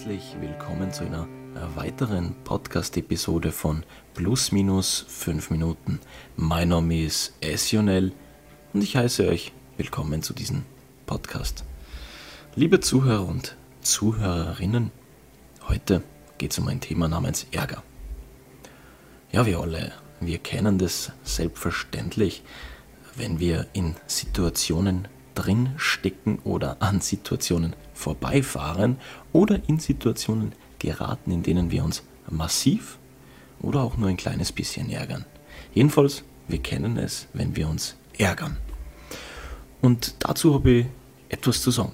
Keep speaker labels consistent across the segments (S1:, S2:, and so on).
S1: herzlich willkommen zu einer weiteren Podcast-Episode von Plus Minus 5 Minuten. Mein Name ist Essionel und ich heiße euch willkommen zu diesem Podcast. Liebe Zuhörer und Zuhörerinnen, heute geht es um ein Thema namens Ärger. Ja, wir alle, wir kennen das selbstverständlich, wenn wir in Situationen drin stecken oder an Situationen vorbeifahren oder in Situationen geraten, in denen wir uns massiv oder auch nur ein kleines bisschen ärgern. Jedenfalls, wir kennen es, wenn wir uns ärgern. Und dazu habe ich etwas zu sagen.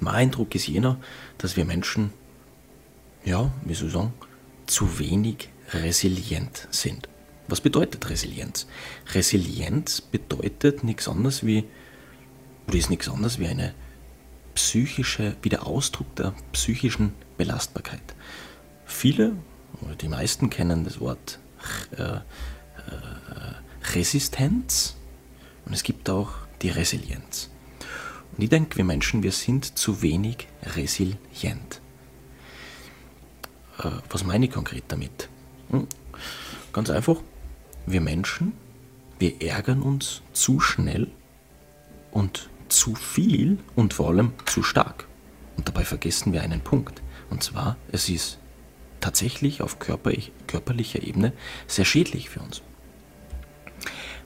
S1: Mein Eindruck ist jener, dass wir Menschen, ja, wie soll ich sagen, zu wenig resilient sind. Was bedeutet Resilienz? Resilienz bedeutet nichts anderes wie oder ist nichts anderes wie eine psychische, wie der Ausdruck der psychischen Belastbarkeit. Viele oder die meisten kennen das Wort äh, äh, Resistenz und es gibt auch die Resilienz. Und ich denke, wir Menschen, wir sind zu wenig resilient. Äh, was meine ich konkret damit? Hm, ganz einfach, wir Menschen, wir ärgern uns zu schnell und zu viel und vor allem zu stark. Und dabei vergessen wir einen Punkt. Und zwar, es ist tatsächlich auf körperlicher Ebene sehr schädlich für uns.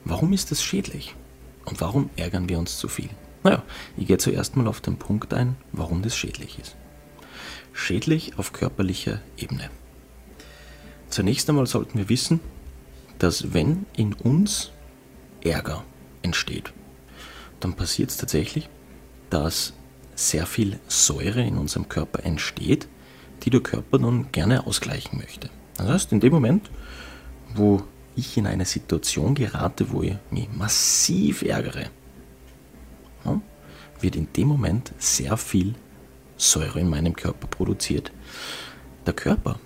S1: Warum ist das schädlich? Und warum ärgern wir uns zu viel? Naja, ich gehe zuerst mal auf den Punkt ein, warum das schädlich ist. Schädlich auf körperlicher Ebene. Zunächst einmal sollten wir wissen, dass wenn in uns Ärger entsteht, dann passiert es tatsächlich, dass sehr viel Säure in unserem Körper entsteht, die der Körper nun gerne ausgleichen möchte. Das heißt, in dem Moment, wo ich in eine Situation gerate, wo ich mich massiv ärgere, wird in dem Moment sehr viel Säure in meinem Körper produziert. Der Körper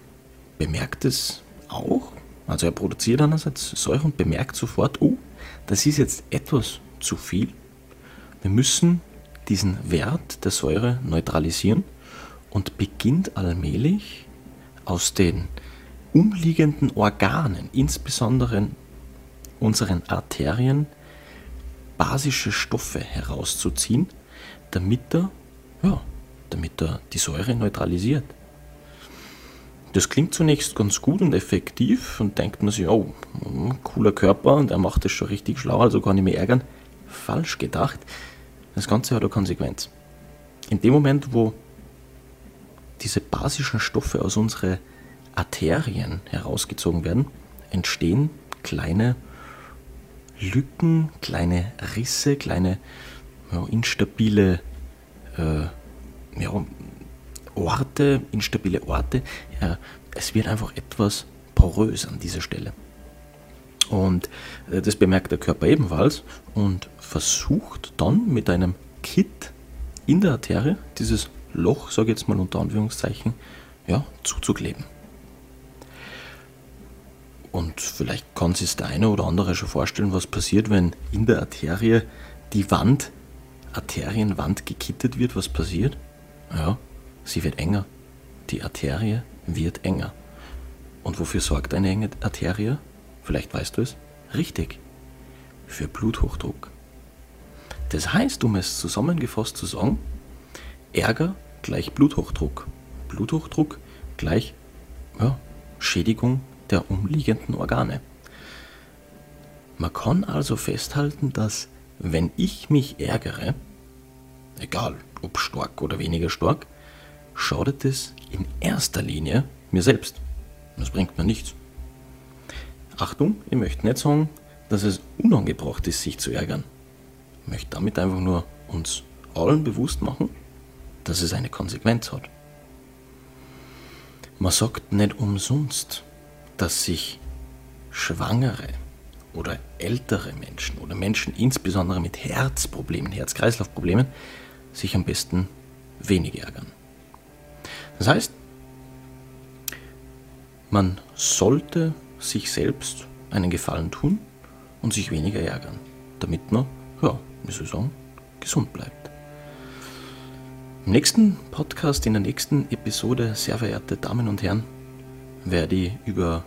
S1: bemerkt es auch, also er produziert einerseits Säure und bemerkt sofort, oh, das ist jetzt etwas zu viel wir müssen diesen Wert der Säure neutralisieren und beginnt allmählich aus den umliegenden Organen, insbesondere unseren Arterien, basische Stoffe herauszuziehen, damit er, ja, damit er die Säure neutralisiert. Das klingt zunächst ganz gut und effektiv und denkt man sich, oh, cooler Körper und er macht das schon richtig schlau, also kann ich mich ärgern. Falsch gedacht. Das Ganze hat eine Konsequenz. In dem Moment, wo diese basischen Stoffe aus unseren Arterien herausgezogen werden, entstehen kleine Lücken, kleine Risse, kleine ja, instabile äh, ja, Orte, instabile Orte. Ja, es wird einfach etwas porös an dieser Stelle. Und äh, das bemerkt der Körper ebenfalls und versucht dann mit einem Kit in der Arterie dieses Loch, sage ich jetzt mal unter Anführungszeichen, ja, zuzukleben. Und vielleicht kann sich der eine oder andere schon vorstellen, was passiert, wenn in der Arterie die Wand, Arterienwand gekittet wird. Was passiert? Ja, sie wird enger. Die Arterie wird enger. Und wofür sorgt eine enge Arterie? Vielleicht weißt du es. Richtig. Für Bluthochdruck. Das heißt, um es zusammengefasst zu sagen, Ärger gleich Bluthochdruck. Bluthochdruck gleich ja, Schädigung der umliegenden Organe. Man kann also festhalten, dass wenn ich mich ärgere, egal ob stark oder weniger stark, schadet es in erster Linie mir selbst. Das bringt mir nichts. Achtung, ich möchte nicht sagen, dass es unangebracht ist, sich zu ärgern. Ich möchte damit einfach nur uns allen bewusst machen, dass es eine Konsequenz hat. Man sagt nicht umsonst, dass sich Schwangere oder ältere Menschen oder Menschen insbesondere mit Herzproblemen, Herz-Kreislauf-Problemen sich am besten wenig ärgern. Das heißt, man sollte sich selbst einen Gefallen tun und sich weniger ärgern, damit man, ja, wie soll ich sagen, gesund bleibt. Im nächsten Podcast, in der nächsten Episode, sehr verehrte Damen und Herren, werde ich über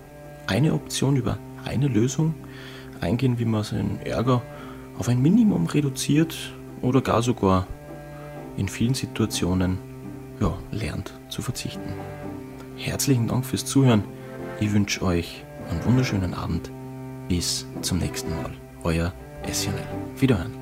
S1: eine Option, über eine Lösung eingehen, wie man seinen Ärger auf ein Minimum reduziert oder gar sogar in vielen Situationen ja, lernt zu verzichten. Herzlichen Dank fürs Zuhören. Ich wünsche euch einen wunderschönen Abend. Bis zum nächsten Mal. Euer Essionel. Wiederhören.